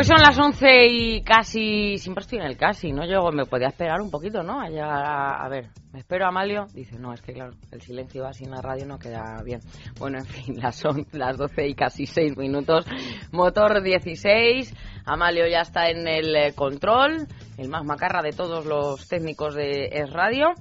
Pues son las 11 y casi, siempre estoy en el casi, ¿no? Yo me podía esperar un poquito, ¿no? A, a, a ver, ¿me espero a Amalio? Dice, no, es que claro, el silencio así en la radio no queda bien. Bueno, en fin, las son las 12 y casi 6 minutos. Motor 16, Amalio ya está en el eh, control, el más macarra de todos los técnicos de Es Radio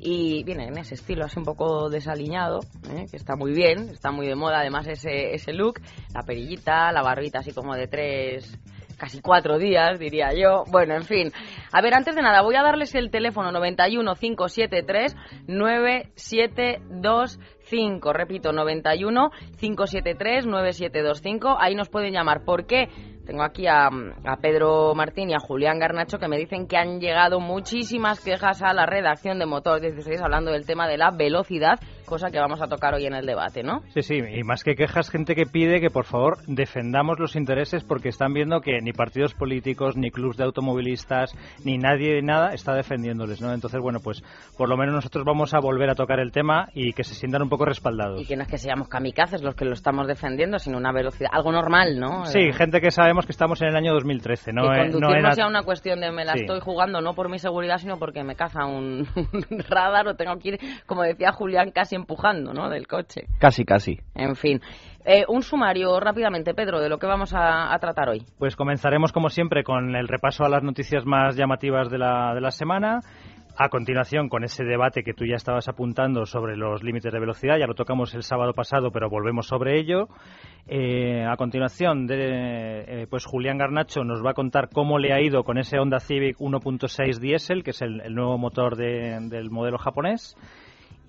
y viene en ese estilo así un poco desaliñado, ¿eh? que está muy bien, está muy de moda además ese, ese look, la perillita, la barbita así como de tres casi cuatro días, diría yo. Bueno, en fin. A ver, antes de nada, voy a darles el teléfono 91 573 9725. Repito, 91 573 9725. Ahí nos pueden llamar. ¿Por qué? Tengo aquí a, a, Pedro Martín y a Julián Garnacho que me dicen que han llegado muchísimas quejas a la redacción de Motor 16 hablando del tema de la velocidad, cosa que vamos a tocar hoy en el debate, ¿no? Sí, sí, y más que quejas, gente que pide que por favor defendamos los intereses porque están viendo que ni partidos políticos, ni clubs de automovilistas, ni nadie, nada, está defendiéndoles, ¿no? Entonces, bueno, pues por lo menos nosotros vamos a volver a tocar el tema y que se sientan un poco respaldados. Y que no es que seamos kamikazes los que lo estamos defendiendo, sino una velocidad, algo normal, ¿no? Sí, eh... gente que sabemos que estamos en el año 2013, ¿no? Que no, no sea una cuestión de me la sí. estoy jugando no por mi seguridad, sino porque me caza un, un radar o tengo que ir, como decía Julián, casi empujando, ¿no? Del coche. Casi, casi. En fin. Eh, un sumario rápidamente, Pedro, de lo que vamos a, a, tratar hoy. Pues comenzaremos, como siempre, con el repaso a las noticias más llamativas de la, de la semana. A continuación, con ese debate que tú ya estabas apuntando sobre los límites de velocidad, ya lo tocamos el sábado pasado, pero volvemos sobre ello. Eh, a continuación, eh, pues Julián Garnacho nos va a contar cómo le ha ido con ese Honda Civic 1.6 diésel, que es el, nuevo motor de, del modelo japonés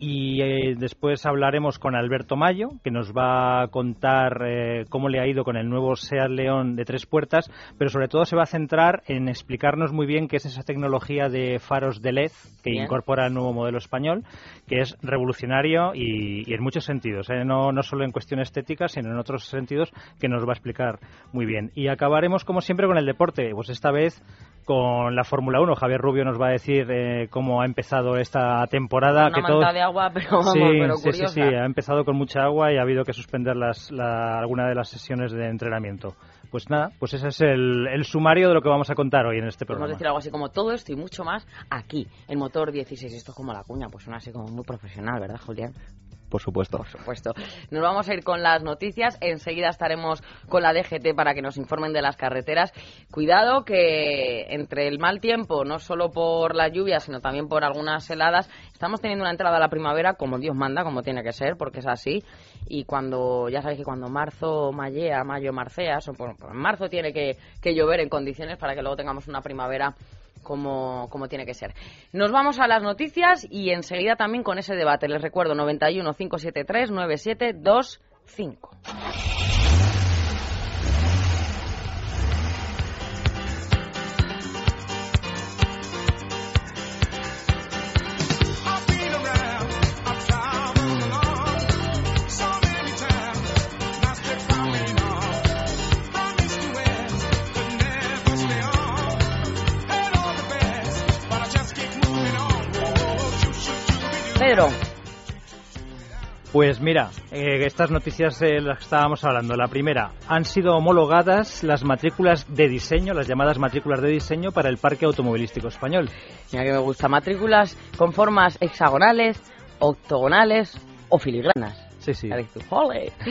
y eh, después hablaremos con Alberto Mayo, que nos va a contar eh, cómo le ha ido con el nuevo Seat León de tres puertas, pero sobre todo se va a centrar en explicarnos muy bien qué es esa tecnología de faros de LED que bien. incorpora el nuevo modelo español, que es revolucionario y, y en muchos sentidos, ¿eh? no, no solo en cuestión estética, sino en otros sentidos que nos va a explicar muy bien. Y acabaremos, como siempre, con el deporte, pues esta vez con la Fórmula 1. Javier Rubio nos va a decir eh, cómo ha empezado esta temporada. Una que de agua, pero vamos, sí, pero sí, curiosa. sí, sí, ha empezado con mucha agua y ha habido que suspender las, la, alguna de las sesiones de entrenamiento. Pues nada, pues ese es el, el, sumario de lo que vamos a contar hoy en este programa. Podemos decir algo así como todo esto y mucho más aquí, en Motor 16. Esto es como la cuña, pues suena así como muy profesional, ¿verdad, Julián? Por supuesto. Por supuesto. Nos vamos a ir con las noticias. Enseguida estaremos con la DGT para que nos informen de las carreteras. Cuidado que entre el mal tiempo, no solo por la lluvia, sino también por algunas heladas, estamos teniendo una entrada a la primavera como Dios manda, como tiene que ser, porque es así. Y cuando, ya sabéis que cuando marzo mallea, mayo marceas, o por, por en marzo tiene que, que llover en condiciones para que luego tengamos una primavera como, como, tiene que ser. Nos vamos a las noticias y enseguida también con ese debate. Les recuerdo 91 573 9725. Pedro. Pues mira, eh, estas noticias eh, las que estábamos hablando. La primera, han sido homologadas las matrículas de diseño, las llamadas matrículas de diseño para el parque automovilístico español. Mira que me gusta, matrículas con formas hexagonales, octogonales o filigranas. Sí, sí.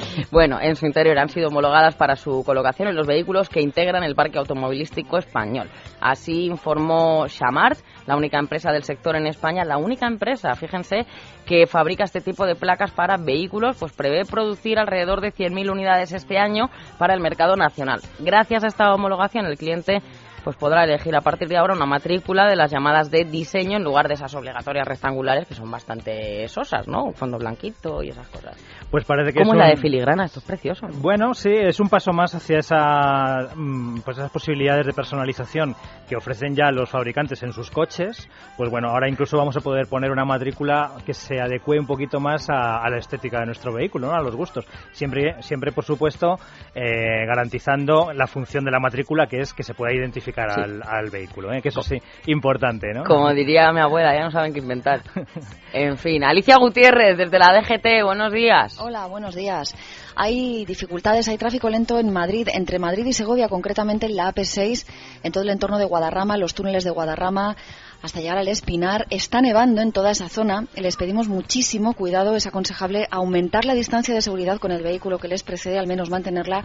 Bueno, en su interior han sido homologadas para su colocación en los vehículos que integran el parque automovilístico español. Así informó Chamart, la única empresa del sector en España, la única empresa, fíjense, que fabrica este tipo de placas para vehículos, pues prevé producir alrededor de 100.000 unidades este año para el mercado nacional. Gracias a esta homologación, el cliente pues podrá elegir a partir de ahora una matrícula de las llamadas de diseño en lugar de esas obligatorias rectangulares que son bastante sosas, ¿no? Un fondo blanquito y esas cosas. Pues parece que ¿Cómo es la un- de filigrana? Esto es precioso. ¿no? Bueno, sí, es un paso más hacia esa, mm, pues esas posibilidades de personalización que ofrecen ya los fabricantes en sus coches. Pues bueno, ahora incluso vamos a poder poner una matrícula que se adecue un poquito más a, a la estética de nuestro vehículo, ¿no? a los gustos. Siempre, siempre por supuesto, eh, garantizando la función de la matrícula, que es que se pueda identificar Sí. al, al vehículo, ¿eh? que eso sí, importante, ¿no? Como diría mi abuela, ya no saben qué inventar. En fin, Alicia Gutiérrez, desde la DGT, buenos días. Hola, buenos días. Hay dificultades, hay tráfico lento en Madrid, entre Madrid y Segovia, concretamente en la AP6, en todo el entorno de Guadarrama, los túneles de Guadarrama, hasta llegar al Espinar. Está nevando en toda esa zona les pedimos muchísimo cuidado. Es aconsejable aumentar la distancia de seguridad con el vehículo que les precede, al menos mantenerla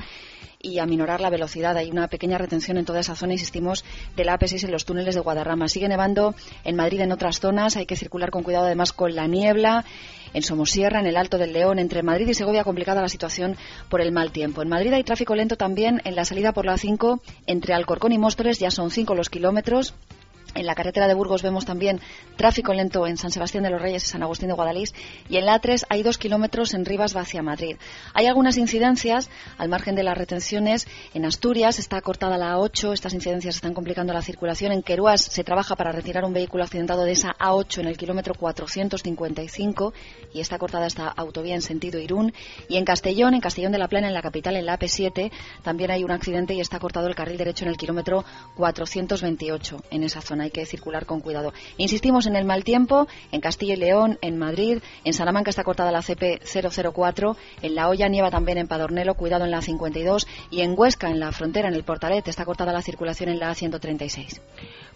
y aminorar la velocidad. Hay una pequeña retención en toda esa zona, insistimos, de la AP6 en los túneles de Guadarrama. Sigue nevando en Madrid en otras zonas, hay que circular con cuidado además con la niebla. En Somosierra, en el Alto del León, entre Madrid y Segovia, complicada la situación por el mal tiempo. En Madrid hay tráfico lento también en la salida por la 5 entre Alcorcón y Móstoles, ya son 5 los kilómetros. En la carretera de Burgos vemos también tráfico lento en San Sebastián de los Reyes y San Agustín de Guadalís. Y en la A3 hay dos kilómetros en Rivas hacia Madrid. Hay algunas incidencias al margen de las retenciones. En Asturias está cortada la A8. Estas incidencias están complicando la circulación. En Queruás se trabaja para retirar un vehículo accidentado de esa A8 en el kilómetro 455 y está cortada esta autovía en sentido Irún. Y en Castellón, en Castellón de la Plana, en la capital, en la AP7, también hay un accidente y está cortado el carril derecho en el kilómetro 428 en esa zona. Hay que circular con cuidado. Insistimos en el mal tiempo, en Castilla y León, en Madrid, en Salamanca está cortada la CP 004, en La Hoya nieva también en Padornelo, cuidado en la 52 y en Huesca, en la frontera, en el Portalet, está cortada la circulación en la 136.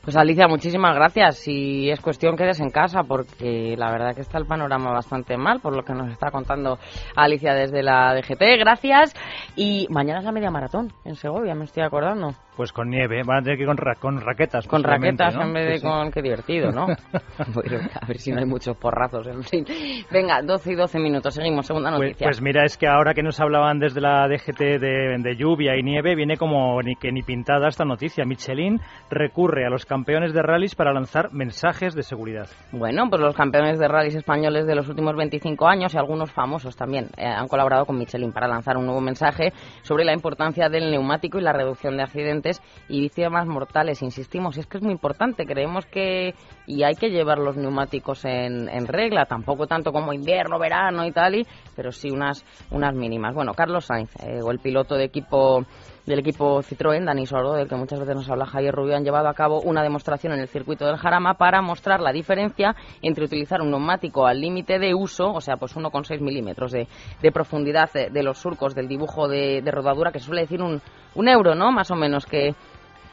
Pues Alicia, muchísimas gracias. Si es cuestión, quedes en casa, porque la verdad que está el panorama bastante mal, por lo que nos está contando Alicia desde la DGT. Gracias. Y mañana es la media maratón en Segovia, me estoy acordando. Pues con nieve, van a tener que ir con, ra- con raquetas. Con raquetas ¿no? en vez de Sí, sí. con... Qué divertido, ¿no? Bueno, a ver si no hay muchos porrazos, en fin. Venga, 12 y 12 minutos, seguimos. Segunda Pues, noticia. pues mira, es que ahora que nos hablaban desde la DGT de, de lluvia y nieve, viene como ni que ni pintada esta noticia. Michelin recurre a los campeones de rallies para lanzar mensajes de seguridad. Bueno, pues los campeones de rallies españoles de los últimos 25 años y algunos famosos también eh, han colaborado con Michelin para lanzar un nuevo mensaje sobre la importancia del neumático y la reducción de accidentes y víctimas mortales. Insistimos, es que es muy importante. Creemos que y hay que llevar los neumáticos en, en regla, tampoco tanto como invierno, verano y tal, y, pero sí unas unas mínimas. Bueno, Carlos Sainz, eh, o el piloto de equipo del equipo Citroën, Dani Sordo, del que muchas veces nos habla Javier Rubio, han llevado a cabo una demostración en el circuito del Jarama para mostrar la diferencia entre utilizar un neumático al límite de uso, o sea, pues 1,6 milímetros de, de profundidad de, de los surcos del dibujo de, de rodadura, que suele decir un, un euro, ¿no? Más o menos, que,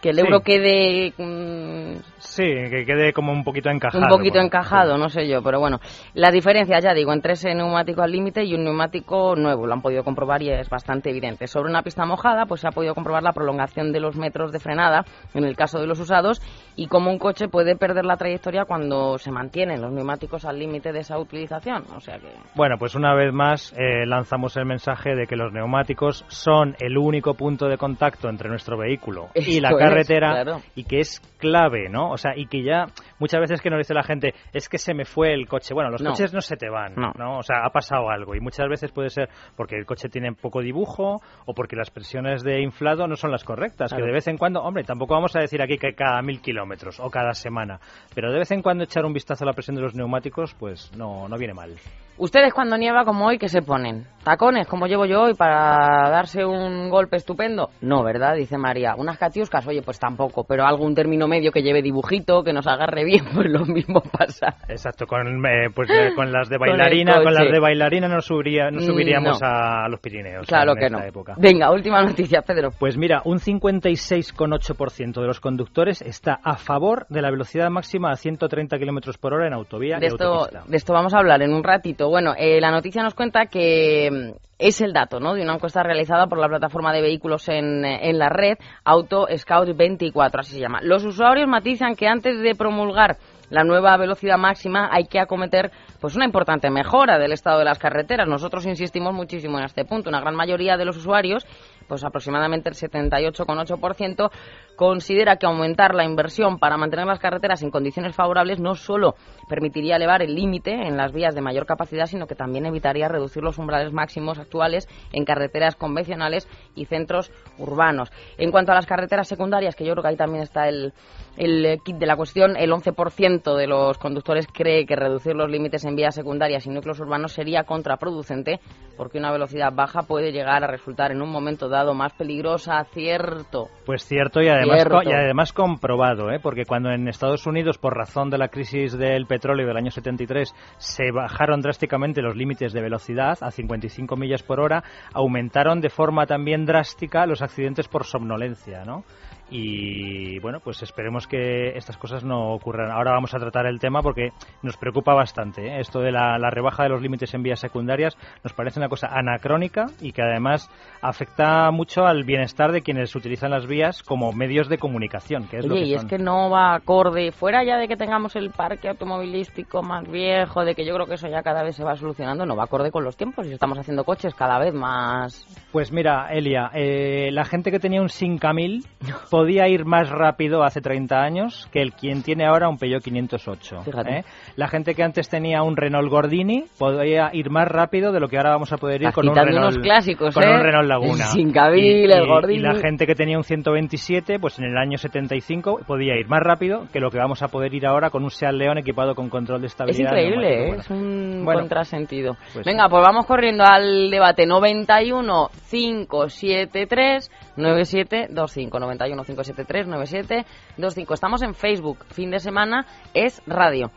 que el Sí. euro quede mm, Sí, que quede como un poquito encajado. un poquito bueno, encajado, sí. no sé yo, pero bueno. La diferencia, ya digo, entre ese neumático al límite y un neumático nuevo, lo han podido comprobar y es bastante evidente. Sobre una pista mojada, pues se ha podido comprobar la prolongación de los metros de frenada, en el caso de los usados, y cómo un coche puede perder la trayectoria cuando se mantienen los neumáticos al límite de esa utilización. O sea que. Bueno, pues una vez más eh, lanzamos el mensaje de que los neumáticos son el único punto de contacto entre nuestro vehículo y la es, carretera claro. y que es clave, ¿no? O sea, y que ya muchas veces que nos dice la gente es que se me fue el coche. Bueno, los No. coches no se te van, No. ¿no? O sea, ha pasado algo y muchas veces puede ser porque el coche tiene poco dibujo o porque las presiones de inflado no son las correctas. Claro. Que de vez en cuando, hombre, tampoco vamos a decir aquí que cada mil kilómetros o cada semana, pero de vez en cuando echar un vistazo a la presión de los neumáticos, pues no, no viene mal. Ustedes cuando nieva como hoy, ¿qué se ponen? ¿Tacones, como llevo yo hoy, para darse un golpe estupendo? No, ¿verdad? Dice María. ¿Unas catiuscas? Oye, pues tampoco. Pero algún término medio que lleve dibujito, que nos agarre bien, pues lo mismo pasa. Exacto, con, eh, pues, eh, con las de bailarina, con, las de bailarina no, subiría, no Mm, subiríamos no. a los Pirineos Claro en que esta no. época. Venga, última noticia, Pedro. Pues mira, un 56,8% de los conductores está a favor de la velocidad máxima a 130 kilómetros por hora en autovía De y esto, autopista. de esto vamos a hablar en un ratito. Bueno, eh, la noticia nos cuenta que mm, es el dato ¿no? de una encuesta realizada por la plataforma de vehículos en, eh, en la red Auto Scout 24, así se llama. Los usuarios matizan que antes de promulgar la nueva velocidad máxima hay que acometer pues una importante mejora del estado de las carreteras. Nosotros insistimos muchísimo en este punto. Una gran mayoría de los usuarios, pues aproximadamente el 78,8%, considera que aumentar la inversión para mantener las carreteras en condiciones favorables no solo permitiría elevar el límite en las vías de mayor capacidad, sino que también evitaría reducir los umbrales máximos actuales en carreteras convencionales y centros urbanos. En cuanto a las carreteras secundarias, que yo creo que ahí también está el, el kit de la cuestión, el 11% de los conductores cree que reducir los límites en vías secundarias y núcleos urbanos sería contraproducente porque una velocidad baja puede llegar a resultar en un momento dado más peligrosa, cierto. Pues cierto y además, y además comprobado, ¿eh? porque cuando en Estados Unidos, por razón de la crisis del petróleo del año 73, se bajaron drásticamente los límites de velocidad a 55 millas por hora, aumentaron de forma también drástica los accidentes por somnolencia, ¿no? Y bueno, pues esperemos que estas cosas no ocurran. Ahora vamos a tratar el tema porque nos preocupa bastante. ¿eh? Esto de la, rebaja de los límites en vías secundarias nos parece una cosa anacrónica y que además afecta mucho al bienestar de quienes utilizan las vías como medios de comunicación. Que es y es que no va acorde, fuera ya de que tengamos el parque automovilístico más viejo, de que yo creo que eso ya cada vez se va solucionando, no va acorde con los tiempos y estamos haciendo coches cada vez más. Pues mira, Elia, eh, la gente que tenía un 5000 podía ir más rápido hace 30 años que el quien tiene ahora un Peugeot 508. ¿eh? La gente que antes tenía un Renault Gordini podía ir más rápido de lo que ahora vamos a poder ir con un Renault, clásicos, con un ¿eh? Renault Laguna. Sin cabil, el Gordini. Y la gente que tenía un 127, pues en el año 75 podía ir más rápido que lo que vamos a poder ir ahora con un Seat León equipado con control de estabilidad. Es increíble, ¿eh? es un contrasentido. Pues Venga, pues vamos corriendo al debate 91 573 9725 91 573 9725. Estamos en Facebook. Fin de semana es radio.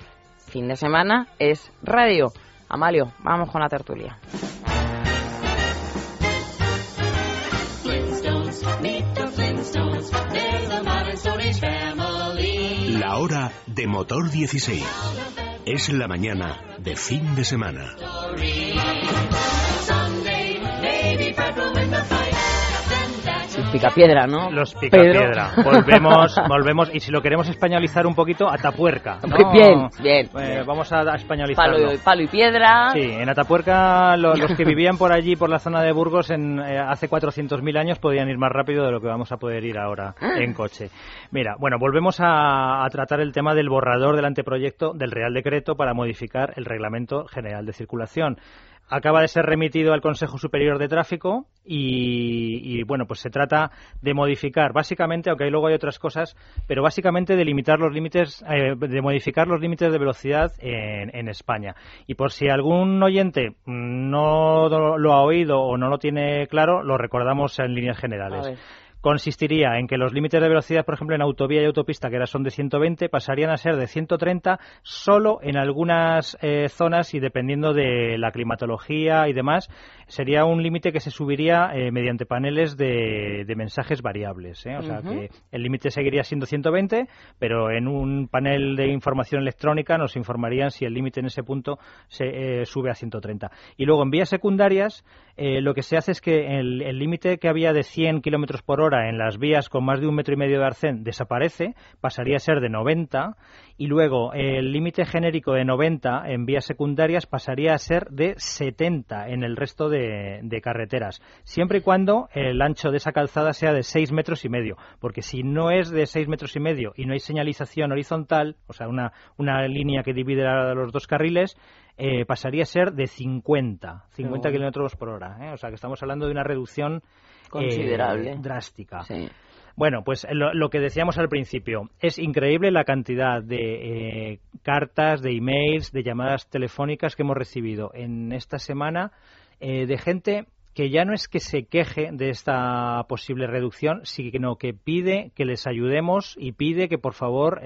Fin de semana es radio. Amalio, vamos con la tertulia. La hora de motor 16. Es la mañana de fin de semana. Picapiedra, ¿no? Los picapiedra. Volvemos, volvemos, y si lo queremos españolizar un poquito, Atapuerca. Bien, bien. Eh, vamos a españolizarlo. Palo, palo, y piedra. Sí, en Atapuerca los que vivían por allí, por la zona de Burgos, en, eh, hace 400.000 años podían ir más rápido de lo que vamos a poder ir ahora ah. en coche. Mira, bueno, volvemos a, a tratar el tema del borrador del anteproyecto del Real Decreto para modificar el Reglamento General de Circulación acaba de ser remitido al Consejo Superior de Tráfico y, bueno, pues se trata de modificar, básicamente, aunque luego hay otras cosas, pero básicamente de limitar los límites, eh, de modificar los límites de velocidad en, en, España. Y por si algún oyente no lo ha oído o no lo tiene claro, lo recordamos en líneas generales consistiría en que los límites de velocidad, por ejemplo, en autovía y autopista, que ahora son de 120, pasarían a ser de 130 solo en algunas eh, zonas y dependiendo de la climatología y demás, sería un límite que se subiría eh, mediante paneles de, mensajes variables. ¿eh? O sea que el límite seguiría siendo 120, pero en un panel de información electrónica nos informarían si el límite en ese punto se sube a 130. Y luego en vías secundarias, lo que se hace es que el límite que había de 100 kilómetros por hora en las vías con más de un metro y medio de arcén desaparece, pasaría a ser de 90 y luego el límite genérico de 90 en vías secundarias pasaría a ser de 70 en el resto de, carreteras, siempre y cuando el ancho de esa calzada sea de 6 metros y medio, porque si no es de 6 metros y medio y no hay señalización horizontal, o sea, una, una línea que divide los dos carriles, eh, pasaría a ser de 50, 50 kilómetros por hora. ¿eh? O sea, que estamos hablando de una reducción considerable. Eh, drástica. Bueno, pues lo, que decíamos al principio, es increíble la cantidad de eh, cartas, de emails, de llamadas telefónicas que hemos recibido en esta semana eh, de gente que ya no es que se queje de esta posible reducción, sino que pide que les ayudemos y pide que por favor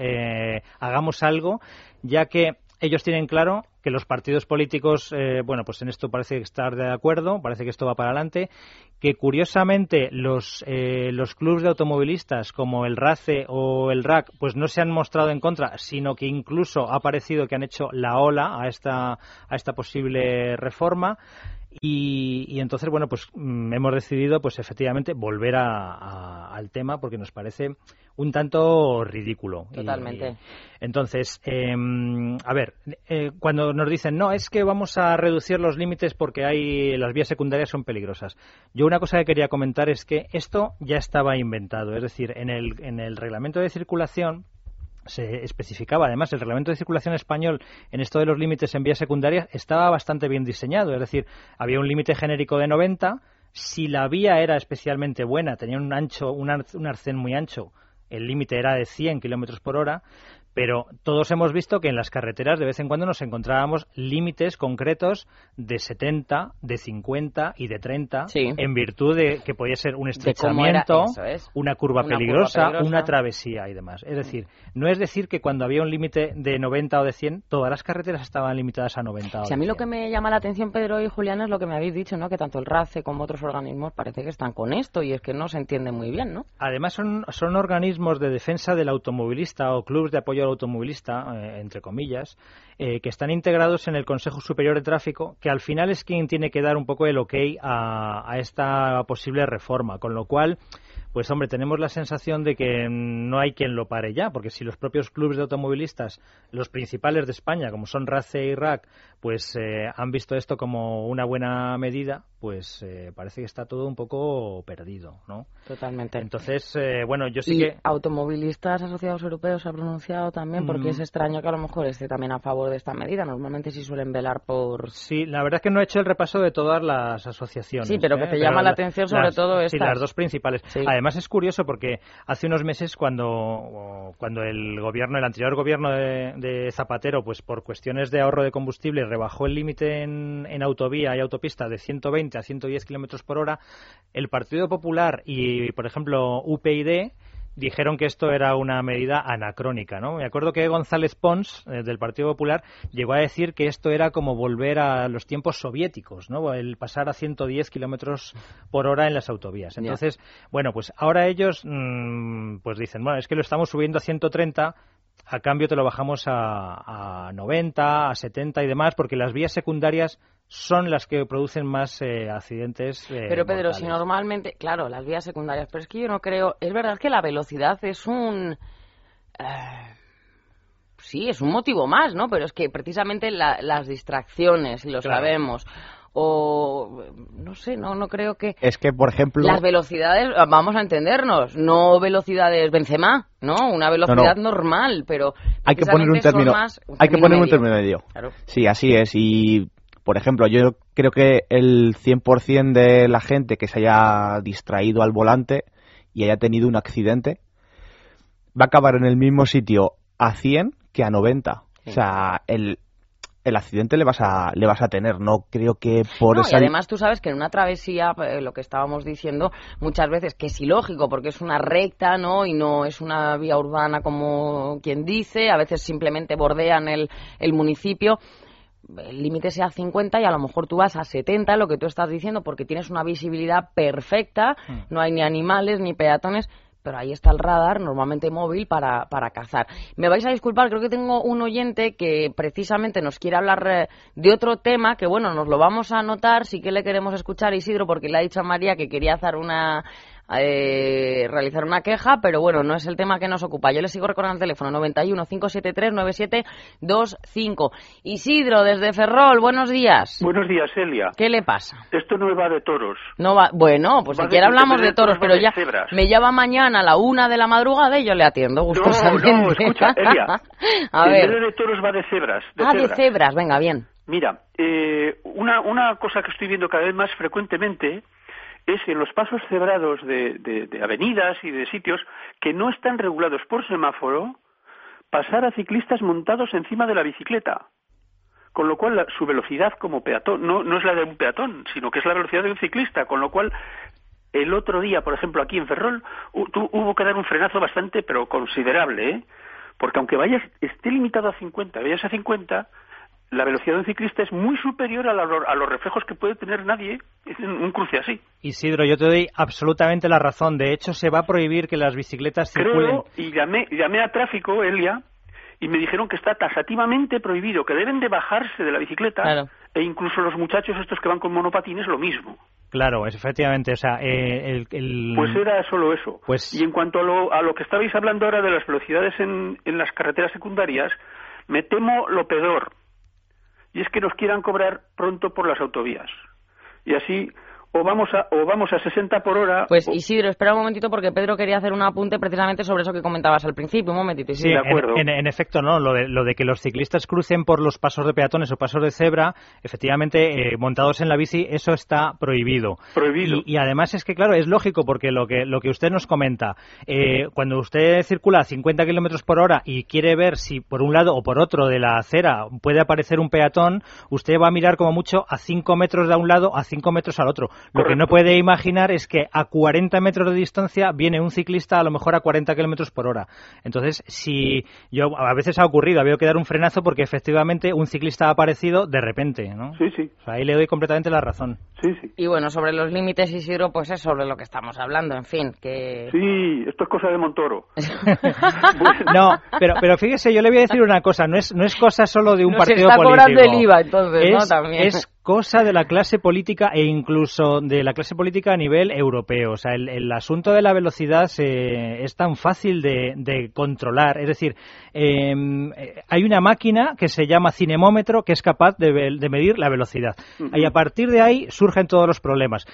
hagamos algo, ya que ellos tienen claro que los partidos políticos, eh, bueno, pues en esto parece estar de acuerdo, parece que esto va para adelante, que curiosamente los, eh, los clubes de automovilistas como el RACE o el RAC, pues no se han mostrado en contra, sino que incluso ha parecido que han hecho la ola a esta, a esta posible reforma. Y, entonces, bueno, pues mm, hemos decidido, pues efectivamente, volver al tema porque nos parece un tanto ridículo. Totalmente. entonces, em, a ver, eh, cuando nos dicen, no, es que vamos a reducir los límites porque hay las vías secundarias son peligrosas. Yo una cosa que quería comentar es que esto ya estaba inventado, es decir, en el, en el reglamento de circulación se especificaba. Además el reglamento de circulación español en esto de los límites en vías secundarias estaba bastante bien diseñado, es decir, había un límite genérico de 90, si la vía era especialmente buena, tenía un ancho, un, arcén muy ancho, el límite era de 100 kilómetros por hora, pero todos hemos visto que en las carreteras de vez en cuando nos encontrábamos límites concretos de 70, de 50 y de 30 en virtud de que podía ser un estrechamiento, una, curva, peligrosa, una travesía y demás. Es decir, no es decir que cuando había un límite de 90 o de 100, todas las carreteras estaban limitadas a 90 o si a mí lo que me llama la atención, Pedro y Julián, es lo que me habéis dicho, ¿no? que tanto el RACE como otros organismos parece que están con esto y es que no se entiende muy bien. ¿no? Además, son, son organismos de defensa del automovilista o clubes de apoyo automovilista, eh, entre comillas, eh, que están integrados en el Consejo Superior de Tráfico, que al final es quien tiene que dar un poco el ok a, a esta posible reforma, con lo cual pues hombre, tenemos la sensación de que no hay quien lo pare ya, porque si los propios clubes de automovilistas, los principales de España, como son RACE y RAC, pues eh, han visto esto como una buena medida, pues eh, parece que está todo un poco perdido, ¿no? Totalmente. Entonces, eh, bueno, yo sí y que... automovilistas asociados europeos se ha pronunciado también, porque es extraño que a lo mejor esté también a favor de esta medida. Normalmente sí suelen velar por... Sí, la verdad es que no he hecho el repaso de todas las asociaciones. Sí, pero que te llama la atención sobre todo estas. Sí, las dos principales. Además es curioso porque hace unos meses cuando, cuando el gobierno, el anterior gobierno de, de Zapatero, pues por cuestiones de ahorro de combustible rebajó el límite en, en, autovía y autopista de 120 a 110 kilómetros por hora, el Partido Popular y, por ejemplo, UPyD dijeron que esto era una medida anacrónica, ¿no? Me acuerdo que González Pons, eh, del Partido Popular, llegó a decir que esto era como volver a los tiempos soviéticos, ¿no? El pasar a 110 kilómetros por hora en las autovías. Entonces, bueno, pues ahora ellos, mm, pues dicen, bueno, es que lo estamos subiendo a 130 a cambio te lo bajamos a, a 90, a 70 y demás, porque las vías secundarias son las que producen más eh, accidentes. Eh, pero Pedro, si normalmente, claro, las vías secundarias, pero es que yo no creo, es verdad que la velocidad es un... Eh, sí, es un motivo más, ¿no? Pero es que precisamente las distracciones, lo sabemos, o no sé, no no creo que Es que por ejemplo las velocidades, vamos a entendernos, no velocidades Benzema, ¿no? Una velocidad normal, pero hay que poner un término, hay que poner un término medio. Sí, así es y por ejemplo, yo creo que el 100% de la gente que se haya distraído al volante y haya tenido un accidente va a acabar en el mismo sitio a 100 que a 90. O sea, el, el accidente le vas a le vas a tener. No creo que por no, y además tú sabes que en una travesía eh, lo que estábamos diciendo muchas veces que es ilógico porque es una recta no y no es una vía urbana como quien dice a veces simplemente bordean el, el municipio. El límite sea 50 y a lo mejor tú vas a 70, lo que tú estás diciendo, porque tienes una visibilidad perfecta, hmm. no hay ni animales ni peatones, pero ahí está el radar, normalmente móvil, para, para cazar. Me vais a disculpar, creo que tengo un oyente que precisamente nos quiere hablar eh, de otro tema, que bueno, nos lo vamos a anotar, sí que le queremos escuchar, Isidro, porque le ha dicho a María que quería hacer una eh, realizar una queja, pero bueno, no es el tema que nos ocupa. Yo le sigo recordando el teléfono 91 573 9725. Isidro, desde Ferrol, buenos días. Buenos días, Elia. ¿Qué le pasa? Esto no va de toros. No va, bueno, pues si quiere hablamos de, toros, pero ya me llama mañana a la una de la madrugada y yo le atiendo gustosamente. No, no, escucha, Elia. a ver. de toros va de cebras. ah, de cebras, venga, bien. Mira, eh, una, una cosa que estoy viendo cada vez más frecuentemente es en los pasos cebrados de, avenidas y de sitios que no están regulados por semáforo, pasar a ciclistas montados encima de la bicicleta. Con lo cual, su velocidad como peatón no, no es la de un peatón, sino que es la velocidad de un ciclista. Con lo cual, el otro día, por ejemplo, aquí en Ferrol, hubo que dar un frenazo bastante, pero considerable, ¿eh? Porque aunque vayas, esté limitado a 50, vayas a 50, la velocidad de un ciclista es muy superior a, los reflejos que puede tener nadie en un cruce así. Isidro, yo te doy absolutamente la razón. De hecho, se va a prohibir que las bicicletas circulen. Creo, y llamé, llamé a tráfico, Elia, y me dijeron que está tasativamente prohibido, que deben de bajarse de la bicicleta, e incluso los muchachos estos que van con monopatines lo mismo. Claro, es, efectivamente, o sea, eh, el, Pues era solo eso. Pues... Y en cuanto a lo, a lo que estabais hablando ahora de las velocidades en, en las carreteras secundarias, me temo lo peor, y es que nos quieran cobrar pronto por las autovías. Y así o vamos a o vamos a 60 por hora. Pues Isidro, espera un momentito porque Pedro quería hacer un apunte precisamente sobre eso que comentabas al principio. Un momentito, Sí, de acuerdo. En, efecto, no. Lo de, lo de que los ciclistas crucen por los pasos de peatones o pasos de cebra, efectivamente, eh, montados en la bici, eso está prohibido. Prohibido. Y, además es que, claro, es lógico porque lo que lo que usted nos comenta, eh, cuando usted circula a 50 kilómetros por hora y quiere ver si por un lado o por otro de la acera puede aparecer un peatón, usted va a mirar como mucho a 5 metros de un lado, a 5 metros al otro. Lo que no puede imaginar es que a 40 metros de distancia viene un ciclista a lo mejor a 40 kilómetros por hora. Entonces, si yo a veces ha ocurrido, ha habido que dar un frenazo porque efectivamente un ciclista ha aparecido de repente, ¿no? Sí, sí. ahí le doy completamente la razón. Sí, sí. Y bueno, sobre los límites, Isidro, pues es sobre lo que estamos hablando, en fin, que... Sí, esto es cosa de Montoro. no, pero, pero fíjese, yo le voy a decir una cosa, no es, no es cosa solo de un partido está político. cobrando el IVA, entonces, ¿no? También. Es cosa de la clase política e incluso de la clase política a nivel europeo. O sea, el, asunto de la velocidad es tan fácil de, controlar. Es decir, em, hay una máquina que se llama cinemómetro que es capaz de, medir la velocidad. Y a partir de ahí surgen todos los problemas.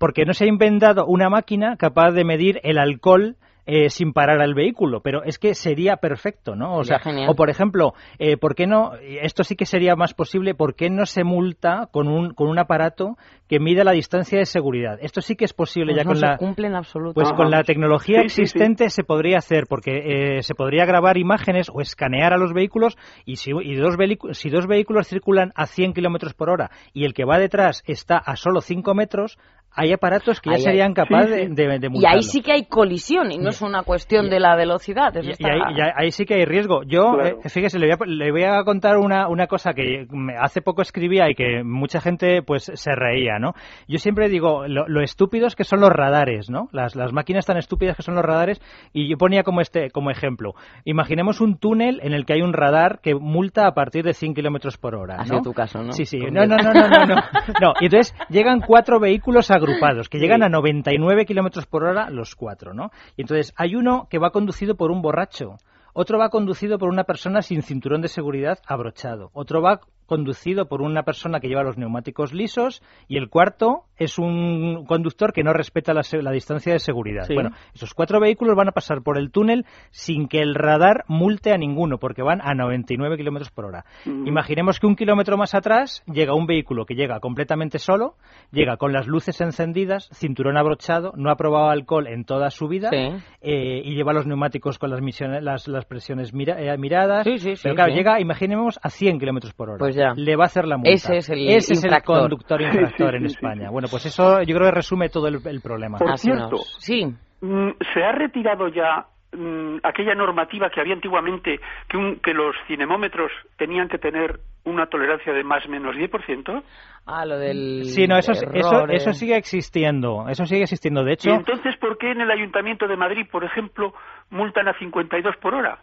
porque no se ha inventado una máquina capaz de medir el alcohol eh, sin parar al vehículo, pero es que sería perfecto, ¿no? O sea, o por ejemplo, eh, ¿por qué no? Esto sí que sería más posible. ¿Por qué no se multa con un con un aparato que mida la distancia de seguridad? Esto sí que es posible pues ya con la cumple en absoluto. Pues con la tecnología existente se podría hacer, porque eh, se podría grabar imágenes o escanear a los vehículos y si y dos si dos vehículos circulan a 100 kilómetros por hora y el que va detrás está a solo 5 metros, hay aparatos que ya serían capaces de, de, Y ahí sí que hay colisión y no es una cuestión de la velocidad. y, ahí, sí que hay riesgo. Yo, eh, fíjese, le voy, a, contar una, una cosa que hace poco escribía y que mucha gente pues se reía, ¿no? Yo siempre digo lo, estúpidos que son los radares, ¿no? Las, las máquinas tan estúpidas que son los radares y yo ponía como este como ejemplo. Imaginemos un túnel en el que hay un radar que multa a partir de 100 kilómetros por hora. ¿no? tu caso, ¿no? Sí, sí. No, no, no, no, no, no. Y entonces llegan cuatro vehículos a agrupados, que llegan a 99 kilómetros por hora los cuatro, ¿no? Y entonces hay uno que va conducido por un borracho, otro va conducido por una persona sin cinturón de seguridad abrochado, otro va conducido por una persona que lleva los neumáticos lisos y el cuarto es un conductor que no respeta la, distancia de seguridad. Bueno, esos cuatro vehículos van a pasar por el túnel sin que el radar multe a ninguno porque van a 99 kilómetros por hora. Imaginemos que un kilómetro más atrás llega un vehículo que llega completamente solo, llega con las luces encendidas, cinturón abrochado, no ha probado alcohol en toda su vida eh, y lleva los neumáticos con las, misiones, las, presiones eh, miradas. pero claro, llega, imaginemos, a 100 kilómetros por hora. Pues le va a hacer la multa. Ese es el, conductor infractor en España. Bueno, pues eso yo creo que resume todo el, problema. Por cierto, sí. Mm, ¿se ha retirado ya mm, aquella normativa que había antiguamente que, que los cinemómetros tenían que tener una tolerancia de más o menos 10%? Ah, lo del. Sí, no, eso, eso, eso sigue existiendo. Eso sigue existiendo. De hecho. ¿Y entonces por qué en el Ayuntamiento de Madrid, por ejemplo, multan a 52 por hora?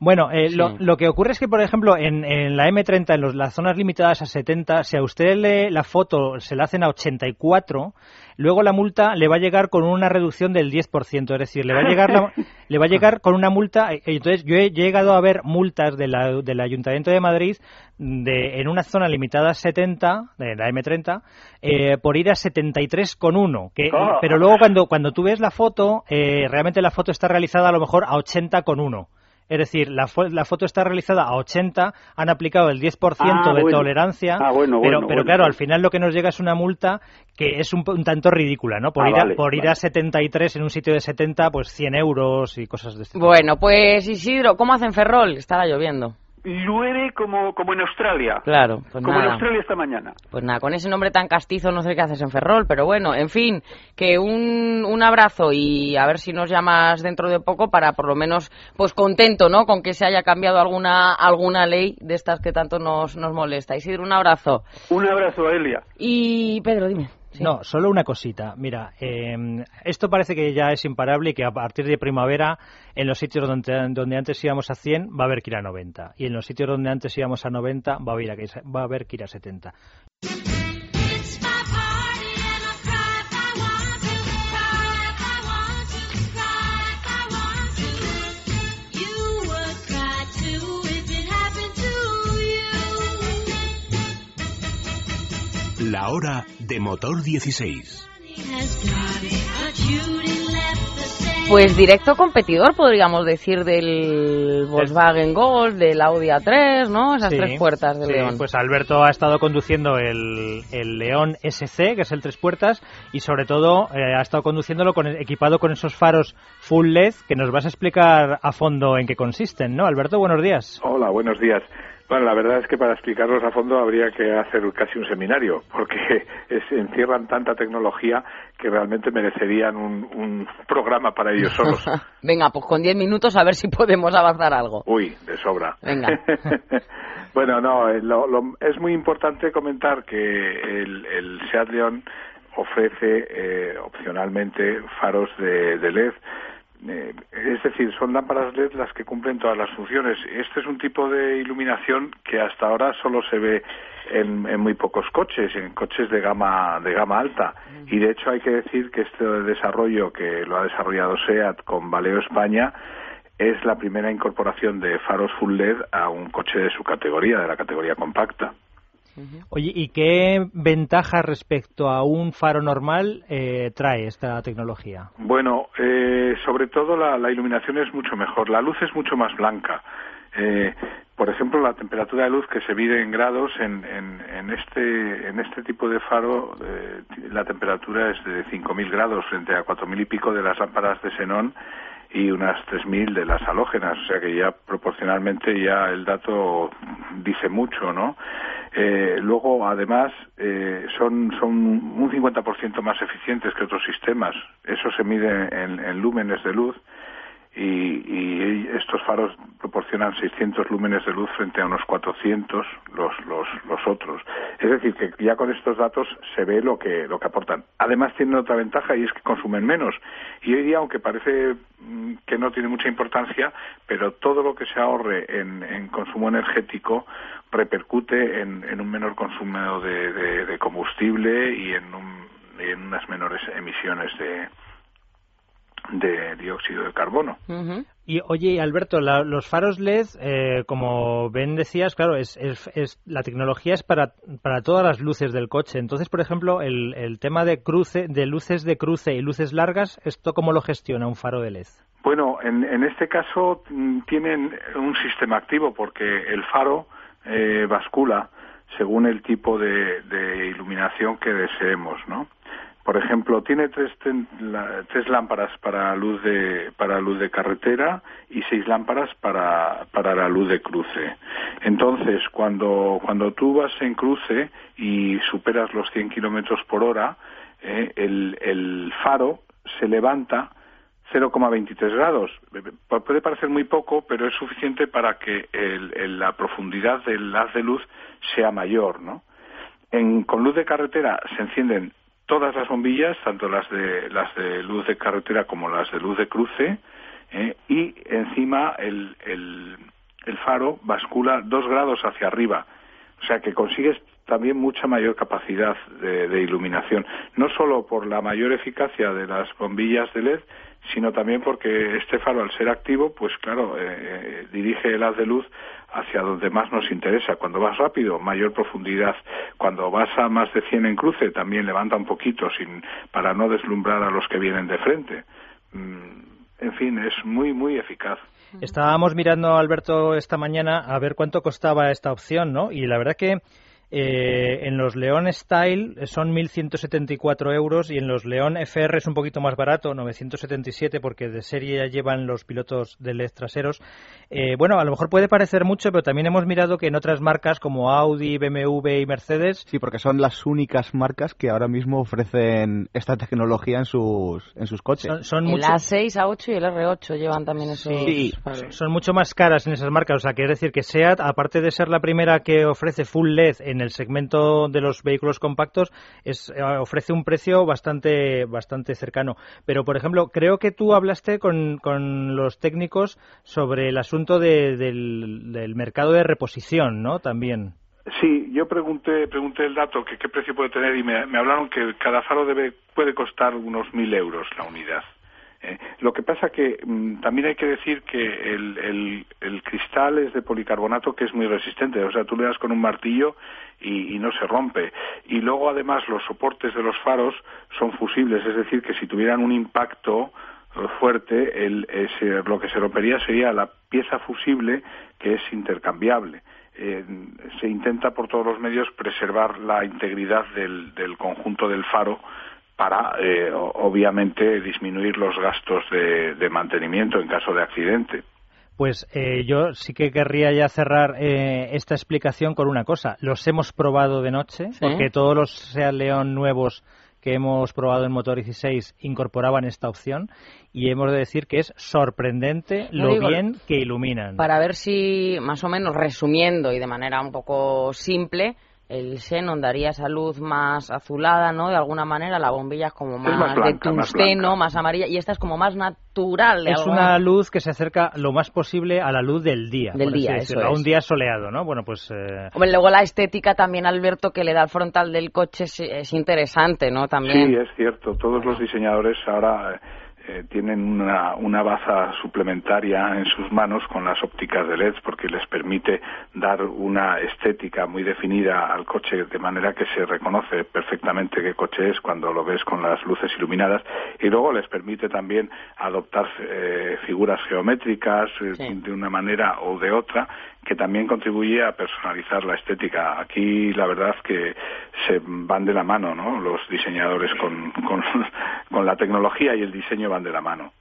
Bueno, eh, lo, que ocurre es que, por ejemplo, en, la M30, en las zonas limitadas a 70, si a usted le, la foto se la hacen a 84, luego la multa le va a llegar con una reducción del 10%, es decir, le va a llegar, le va a llegar con una multa. Eh, entonces, yo he llegado a ver multas de del Ayuntamiento de Madrid de, en una zona limitada a 70, de la M30, eh, por ir a 73,1. Que. Pero luego, cuando, cuando tú ves la foto, realmente la foto está realizada a lo mejor a 80,1. Es decir, la, la, foto está realizada a 80, han aplicado el 10% ah, de tolerancia, ah, pero, pero claro, al final lo que nos llega es una multa que es un, tanto ridícula, ¿no? Por, ah, ir, a, por ir a 73 en un sitio de 70, pues 100 euros y cosas de este tipo. Bueno, pues Isidro, ¿cómo hacen Ferrol? Estará lloviendo llueve como, como en Australia. Claro, pues Como en Australia esta mañana. Pues nada, con ese nombre tan castizo no sé qué haces en Ferrol, pero bueno, en fin, que un, un abrazo y a ver si nos llamas dentro de poco para por lo menos, pues contento, ¿no? Con que se haya cambiado alguna, alguna ley de estas que tanto nos, nos molesta. Isidro, un abrazo. Un abrazo, Elia. Y Pedro, dime. No, solo una cosita. Mira, em, esto parece que ya es imparable y que a partir de primavera en los sitios donde, donde antes íbamos a 100 va a haber que ir a 90 y en los sitios donde antes íbamos a 90 va a haber, va a, haber que ir a 70. La hora de motor 16. Pues directo competidor, podríamos decir, del Volkswagen Golf, del Audi A3, ¿no? Esas tres puertas del León. Pues Alberto ha estado conduciendo el, el, León SC, que es el tres puertas, y sobre todo eh, ha estado conduciéndolo con, equipado con esos faros full LED, que nos vas a explicar a fondo en qué consisten, ¿no? Alberto, buenos días. Hola, buenos días. Bueno, la verdad es que para explicarlos a fondo habría que hacer casi un seminario, porque encierran tanta tecnología que realmente merecerían un, programa para ellos solos. Venga, pues con 10 minutos a ver si podemos avanzar algo. Uy, de sobra. Venga. bueno, no, eh, es muy importante comentar que el, Seat León ofrece eh, opcionalmente faros de LED eh, es decir, son lámparas LED las que cumplen todas las funciones. Este es un tipo de iluminación que hasta ahora solo se ve en, muy pocos coches, en coches de gama de gama alta. Y de hecho hay que decir que este desarrollo que lo ha desarrollado SEAT con Valeo España es la primera incorporación de faros full LED a un coche de su categoría, de la categoría compacta. Oye, ¿y qué ventaja respecto a un faro normal eh, trae esta tecnología? Bueno, eh, sobre todo la, iluminación es mucho mejor. La luz es mucho más blanca. Eh, por ejemplo, la temperatura de luz que se mide en grados en, en, este, en este tipo de faro, la temperatura es de 5.000 grados frente a 4.000 y pico de las lámparas de xenón y unas 3.000 de las halógenas, o sea que ya proporcionalmente ya el dato dice mucho, ¿no? Eh, luego, además, eh, son, son un 50% más eficientes que otros sistemas. Eso se mide en, lúmenes de luz y, estos faros proporcionan 600 lúmenes de luz frente a unos 400 los, los, los otros. Es decir, que ya con estos datos se ve lo que, lo que aportan. Además, tienen otra ventaja y es que consumen menos. Y hoy día, aunque parece que no tiene mucha importancia, pero todo lo que se ahorre en, consumo energético repercute en, un menor consumo de, de, combustible y en, en unas menores emisiones de, de dióxido de carbono. Y oye, Alberto, los faros LED, eh, como Ben decías, claro, es, es, la tecnología es para, para todas las luces del coche. Entonces, por ejemplo, el, el tema de cruce, de luces de cruce y luces largas, ¿esto cómo lo gestiona un faro de LED? Bueno, en, en este caso mm, tienen un sistema activo porque el faro eh, bascula según el tipo de, iluminación que deseemos, ¿no? Por ejemplo, tiene tres, tres lámparas para luz de para luz de carretera y seis lámparas para, para la luz de cruce. Entonces, cuando cuando tú vas en cruce y superas los 100 kilómetros por hora, eh, el, el faro se levanta 0,23 grados. Puede parecer muy poco, pero es suficiente para que la profundidad del haz de luz sea mayor, ¿no? con luz de carretera se encienden todas las bombillas, tanto las de las de luz de carretera como las de luz de cruce, ¿eh? y encima el, el faro bascula dos grados hacia arriba, o sea que consigues también mucha mayor capacidad de, iluminación, no solo por la mayor eficacia de las bombillas de LED, sino también porque este faro, al ser activo, pues claro, eh, eh, dirige el haz de luz hacia donde más nos interesa. Cuando vas rápido, mayor profundidad. Cuando vas a más de 100 en cruce, también levanta un poquito sin, para no deslumbrar a los que vienen de frente. Mm, en fin, es muy, muy eficaz. Estábamos mirando, Alberto, esta mañana a ver cuánto costaba esta opción, ¿no? Y la verdad que eh, en los León Style son 1.174 euros y en los León FR es un poquito más barato, 977, porque de serie ya llevan los pilotos de LED traseros. Eh, bueno, a lo mejor puede parecer mucho, pero también hemos mirado que en otras marcas como Audi, BMW y Mercedes. Sí, porque son las únicas marcas que ahora mismo ofrecen esta tecnología en sus, en sus coches. Son, el A6, A8 y el R8 llevan también esos. Sí, son mucho más caras en esas marcas. O sea, quiere decir que SEAT, aparte de ser la primera que ofrece full LED en el segmento de los vehículos compactos es, eh, ofrece un precio bastante, bastante cercano. Pero, por ejemplo, creo que tú hablaste con, con los técnicos sobre el asunto del, mercado de reposición, ¿no? También. Sí, yo pregunté, pregunté el dato, que qué precio puede tener, y me, hablaron que cada faro debe, puede costar unos mil euros la unidad. Eh, lo que pasa que mm, también hay que decir que el, el, cristal es de policarbonato que es muy resistente, o sea, tú le das con un martillo y, no se rompe. Y luego además los soportes de los faros son fusibles, es decir, que si tuvieran un impacto fuerte, el, lo que se rompería sería la pieza fusible que es intercambiable. Eh, se intenta por todos los medios preservar la integridad del conjunto del faro para, eh, obviamente, disminuir los gastos de, mantenimiento en caso de accidente. Pues eh, yo sí que querría ya cerrar eh, esta explicación con una cosa. Los hemos probado de noche, porque todos los Seat León nuevos que hemos probado en Motor 16 incorporaban esta opción y hemos de decir que es sorprendente lo bien que iluminan. Para ver si, más o menos resumiendo y de manera un poco simple, el xenon daría esa luz más azulada, ¿no? De alguna manera, la bombilla es como más, de tungsteno, más, amarilla, y esta es como más natural. es una luz que se acerca lo más posible a la luz del día. Del día, eso es. A un día soleado, ¿no? Bueno, pues... Eh... Hombre, luego la estética también, Alberto, que le da al frontal del coche es, interesante, ¿no? También. Sí, es cierto. Todos los diseñadores ahora... Eh, tienen una, una baza suplementaria en sus manos con las ópticas de LED porque les permite dar una estética muy definida al coche de manera que se reconoce perfectamente qué coche es cuando lo ves con las luces iluminadas y luego les permite también adoptar eh, figuras geométricas eh, de una manera o de otra que también contribuye a personalizar la estética. Aquí la verdad que se van de la mano, ¿no? Los diseñadores con, con, la tecnología y el diseño van de la mano.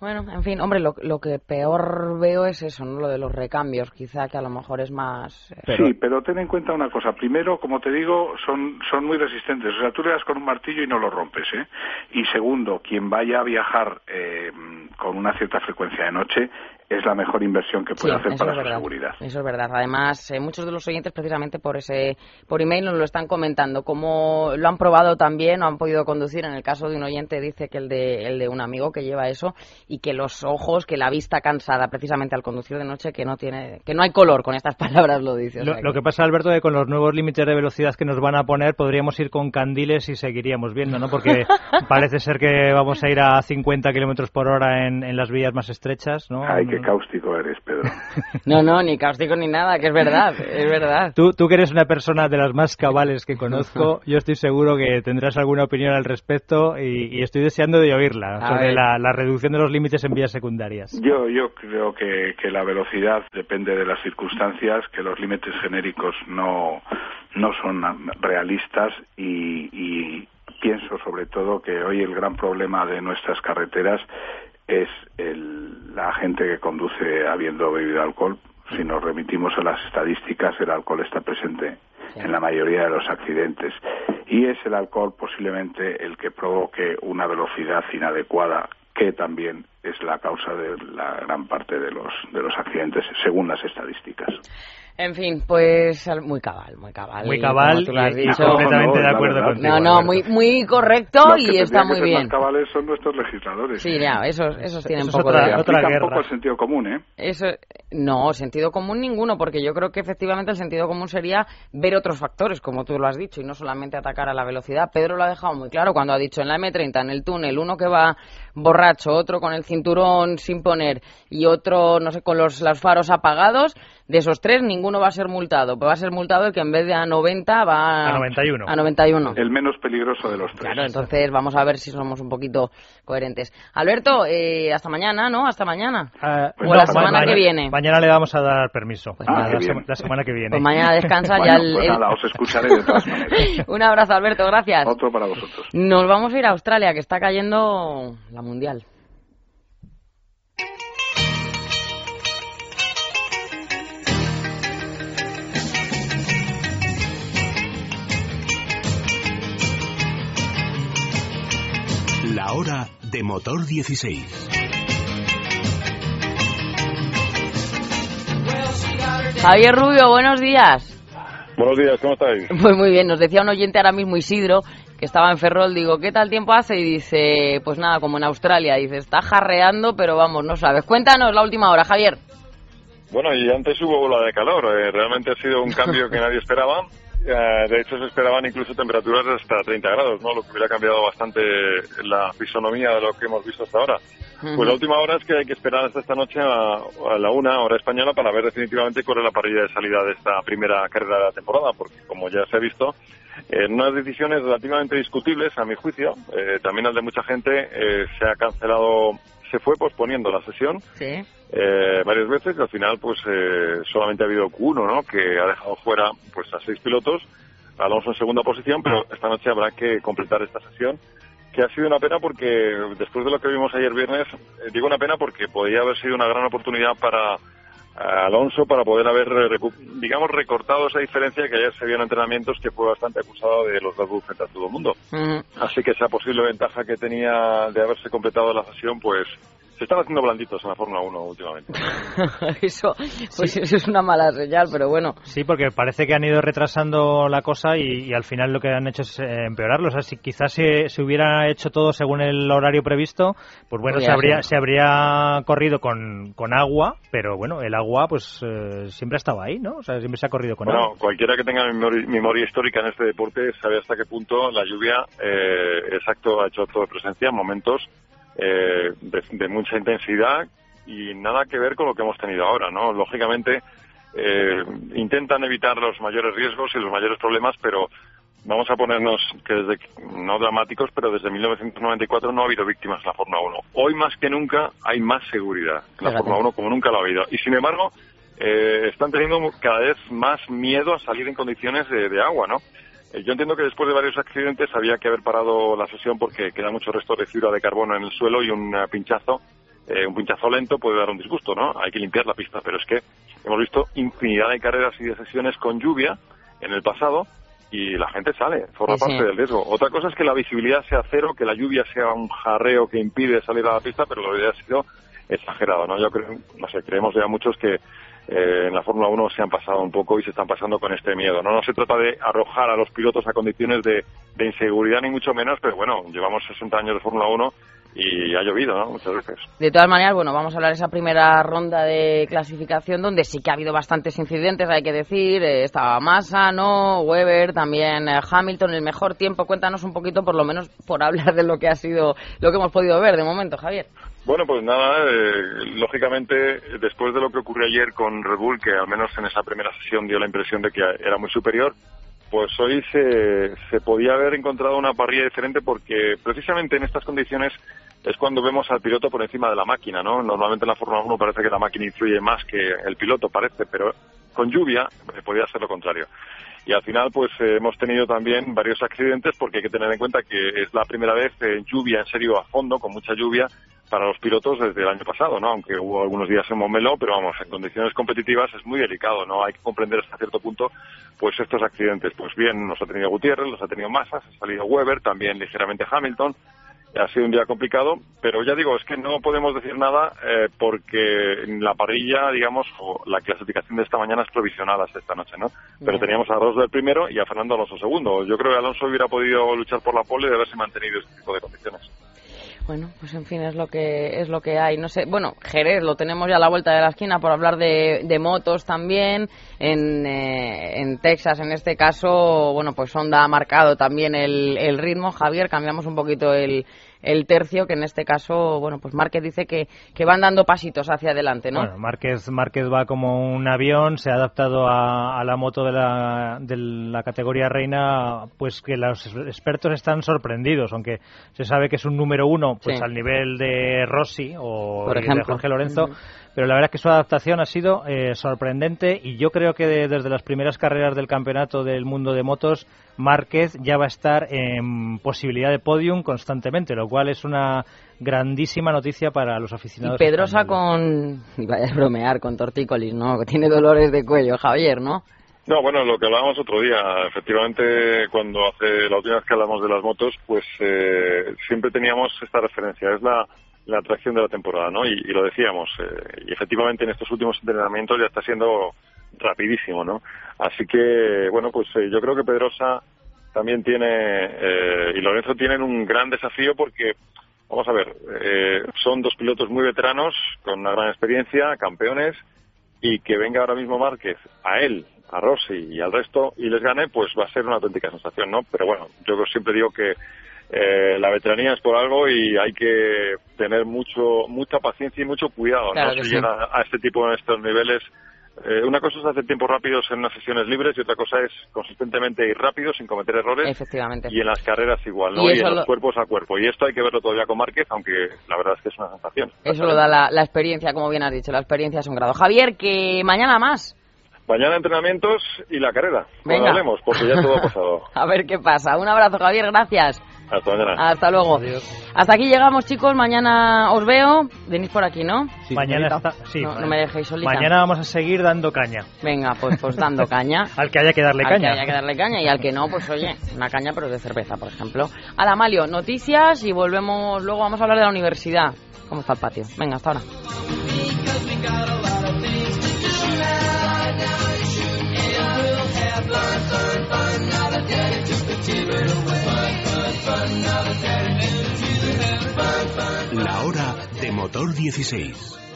Bueno, en fin, hombre, lo, lo, que peor veo es eso, ¿no? Lo de los recambios, quizá que a lo mejor es más... Eh, sí, pero ten en cuenta una cosa. Primero, como te digo, son, son muy resistentes. O sea, tú le das con un martillo y no lo rompes, ¿eh? Y segundo, quien vaya a viajar eh, con una cierta frecuencia de noche, es la mejor inversión que puede hacer para su seguridad. Eso es verdad. Además, eh, muchos de los oyentes precisamente por ese por email nos lo están comentando, cómo lo han probado también o han podido conducir. En el caso de un oyente dice que el de el de un amigo que lleva eso y que los ojos, que la vista cansada precisamente al conducir de noche que no tiene que no hay color con estas palabras lo dice. lo, que... pasa Alberto es que con los nuevos límites de velocidad que nos van a poner podríamos ir con candiles y seguiríamos viendo, ¿no? Porque parece ser que vamos a ir a 50 kilómetros por hora en, en, las vías más estrechas, ¿no? Cáustico eres, Pedro. no, no, ni cáustico ni nada, que es verdad, es verdad. Tú, tú que eres una persona de las más cabales que conozco, yo estoy seguro que tendrás alguna opinión al respecto y, estoy deseando de oírla sobre la, reducción de los límites en vías secundarias. Yo, yo creo que, que la velocidad depende de las circunstancias, que los límites genéricos no, no son realistas y, y pienso sobre todo que hoy el gran problema de nuestras carreteras es la gente que conduce habiendo bebido alcohol. Si nos remitimos a las estadísticas, el alcohol está presente en la mayoría de los accidentes y es el alcohol posiblemente el que provoque una velocidad inadecuada que también es la causa de la gran parte de los de los accidentes según las estadísticas. En fin, pues muy cabal, muy cabal. Muy cabal, y, has dicho. completamente de acuerdo contigo. No, no, muy, muy correcto y está muy bien. Los cabales son nuestros legisladores. Sí, ya, esos, esos tienen poco otra, de... Otra guerra. poco el sentido común, ¿eh? Eso, no, sentido común ninguno, porque yo creo que efectivamente el sentido común sería ver otros factores, como tú lo has dicho, y no solamente atacar a la velocidad. Pedro lo ha dejado muy claro cuando ha dicho en la M30, en el túnel, uno que va borracho, otro con el cinturón sin poner y otro, no sé, con los, los faros apagados, de esos tres ninguno va a ser multado. Pues va a ser multado el que en vez de a 90 va a 91. A 91. El menos peligroso de los tres. Claro, entonces vamos a ver si somos un poquito coherentes. Alberto, eh, hasta mañana, ¿no? Hasta mañana. Ah, o la semana que viene. Mañana le vamos a dar permiso. Pues la, semana que viene. Pues mañana descansa ya el, pues nada, os escucharé de todas maneras. un abrazo, Alberto, gracias. Otro para vosotros. Nos vamos a ir a Australia, que está cayendo la mundial. La hora de motor 16. Javier Rubio, buenos días. Buenos días, ¿cómo estáis? Pues muy bien, nos decía un oyente ahora mismo Isidro, que estaba en Ferrol, digo, ¿qué tal tiempo hace? Y dice, pues nada, como en Australia, dice, está jarreando, pero vamos, no sabes. Cuéntanos la última hora, Javier. Bueno, y antes hubo ola de calor, eh, realmente ha sido un cambio que nadie esperaba Eh, de hecho, se esperaban incluso temperaturas hasta 30 grados, ¿no? Lo que hubiera cambiado bastante la fisonomía de lo que hemos visto hasta ahora. Pues la última hora es que hay que esperar hasta esta noche a, la una hora española para ver definitivamente cuál es la parrilla de salida de esta primera carrera de la temporada, porque como ya se ha visto, en unas decisiones relativamente discutibles, a mi juicio, eh, también al de mucha gente, eh, se ha cancelado, se fue posponiendo la sesión eh, varias veces y al final pues solamente ha habido uno, ¿no? Que ha dejado fuera pues a seis pilotos, Alonso en segunda posición, pero esta noche habrá que completar esta sesión que ha sido una pena porque después de lo que vimos ayer viernes, digo una pena porque podría haber sido una gran oportunidad para Alonso para poder haber, digamos, recortado esa diferencia que ayer se vio en entrenamientos que fue bastante acusado de los dos frente a todo el mundo. Así que esa posible ventaja que tenía de haberse completado la sesión, pues se están haciendo blanditos en la Fórmula 1 últimamente. eso, pues eso es una mala señal, pero bueno. Sí, porque parece que han ido retrasando la cosa y, al final lo que han hecho es eh, empeorarlo. O sea, si quizás se, se, hubiera hecho todo según el horario previsto, pues bueno, se habría, se habría corrido con, con agua, pero bueno, el agua pues eh, siempre ha estado ahí, ¿no? O sea, siempre se ha corrido con bueno, agua. Bueno, cualquiera que tenga memoria, histórica en este deporte sabe hasta qué punto la lluvia, eh, exacto, ha hecho todo presencia en momentos eh, de, mucha intensidad y nada que ver con lo que hemos tenido ahora, ¿no? Lógicamente eh, intentan evitar los mayores riesgos y los mayores problemas, pero vamos a ponernos que desde no dramáticos, pero desde 1994 no ha habido víctimas en la Fórmula 1. Hoy más que nunca hay más seguridad en la Fórmula 1 como nunca lo ha habido. Y sin embargo, eh, están teniendo cada vez más miedo a salir en condiciones de agua, ¿no? Eh, yo entiendo que después de varios accidentes había que haber parado la sesión porque queda mucho resto de fibra de carbono en el suelo y un pinchazo, eh, un pinchazo lento puede dar un disgusto, ¿no? Hay que limpiar la pista, pero es que hemos visto infinidad de carreras y de sesiones con lluvia en el pasado y la gente sale, forma parte del riesgo. Otra cosa es que la visibilidad sea cero, que la lluvia sea un jarreo que impide salir a la pista, pero lo habría sido exagerado, ¿no? Yo creo, no sé, creemos ya muchos que eh, en la Fórmula 1 se han pasado un poco y se están pasando con este miedo. No, no se trata de arrojar a los pilotos a condiciones de, inseguridad ni mucho menos, pero bueno, llevamos 60 años de Fórmula 1 y ha llovido, ¿no? Muchas veces. De todas maneras, bueno, vamos a hablar de esa primera ronda de clasificación donde sí que ha habido bastantes incidentes, hay que decir. Eh, estaba Massa, ¿no? Weber, también eh, Hamilton, el mejor tiempo. Cuéntanos un poquito, por lo menos, por hablar de lo que ha sido, lo que hemos podido ver de momento, Javier. Bueno, pues nada, eh, lógicamente, después de lo que ocurrió ayer con Red Bull, que al menos en esa primera sesión dio la impresión de que era muy superior, pues hoy se, se podía haber encontrado una parrilla diferente porque precisamente en estas condiciones es cuando vemos al piloto por encima de la máquina, ¿no? Normalmente en la Fórmula 1 parece que la máquina influye más que el piloto, parece, pero con lluvia eh, podía ser lo contrario. Y al final, pues eh, hemos tenido también varios accidentes porque hay que tener en cuenta que es la primera vez en lluvia, en serio, a fondo, con mucha lluvia, para los pilotos desde el año pasado, ¿no? Aunque hubo algunos días en Momelo, pero vamos, en condiciones competitivas es muy delicado, ¿no? Hay que comprender hasta cierto punto, pues estos accidentes. Pues bien, los ha tenido Gutiérrez, los ha tenido Massa, ha salido Weber, también ligeramente Hamilton. Ha sido un día complicado, pero ya digo, es que no podemos decir nada eh, porque la parrilla, digamos, o la clasificación de esta mañana es provisional hasta esta noche, ¿no? Pero teníamos a Alonso del primero y a Fernando Alonso segundo. Yo creo que Alonso hubiera podido luchar por la pole de haberse mantenido este tipo de condiciones. Bueno, pues en fin, es lo que es lo que hay. No sé, bueno, Jerez lo tenemos ya a la vuelta de la esquina por hablar de, de motos también. En, eh, en Texas, en este caso, bueno, pues Honda ha marcado también el, el ritmo. Javier, cambiamos un poquito el, el tercio, que en este caso, bueno, pues Márquez dice que, que van dando pasitos hacia adelante, ¿no? Bueno, Márquez, Márquez va como un avión, se ha adaptado a, a la moto de la, de la categoría reina, pues que los expertos están sorprendidos, aunque se sabe que es un número uno, pues al nivel de Rossi o de Jorge Lorenzo pero la verdad es que su adaptación ha sido eh, sorprendente y yo creo que desde las primeras carreras del campeonato del mundo de motos, Márquez ya va a estar en posibilidad de podium constantemente, lo cual es una grandísima noticia para los aficionados. Y Pedrosa con, y vaya a bromear, con tortícolis, ¿no? Que tiene dolores de cuello, Javier, ¿no? No, bueno, lo que hablábamos otro día, efectivamente, cuando hace la última vez que hablamos de las motos, pues eh, siempre teníamos esta referencia. Es la, la atracción de la temporada, ¿no? Y, lo decíamos, eh, y efectivamente en estos últimos entrenamientos ya está siendo rapidísimo, ¿no? Así que, bueno, pues eh, yo creo que Pedrosa también tiene, eh, y Lorenzo tienen un gran desafío porque, vamos a ver, son dos pilotos muy veteranos, con una gran experiencia, campeones, y que venga ahora mismo Márquez a él a Rossi y al resto y les gane, pues va a ser una auténtica sensación, ¿no? Pero bueno, yo siempre digo que eh, la veteranía es por algo y hay que tener mucho mucha paciencia y mucho cuidado, ¿no? Si llega a este tipo de estos niveles eh, una cosa es hacer tiempos rápidos en unas sesiones libres y otra cosa es consistentemente ir rápido sin cometer errores. Efectivamente. Y en las carreras igual, ¿no? Y, en los cuerpos a cuerpo. Y esto hay que verlo todavía con Márquez, aunque la verdad es que es una sensación. Eso lo da la, experiencia, como bien has dicho. La experiencia es un grado. Javier, que mañana más. Mañana entrenamientos y la carrera. Venga. hablemos, porque ya todo ha pasado. a ver qué pasa. Un abrazo, Javier. Gracias. Hasta mañana. Hasta luego. Hasta aquí llegamos, chicos. Mañana os veo. Venís por aquí, ¿no? Sí, mañana está, sí, no, me dejéis solita. Mañana vamos a seguir dando caña. Venga, pues, pues dando caña. al que haya que darle caña. Al que haya que darle caña y al que no, pues oye, una caña pero de cerveza, por ejemplo. la Malio, noticias y volvemos luego. Vamos a hablar de la universidad. ¿Cómo está el patio? Venga, hasta ahora. La hora de motor 16.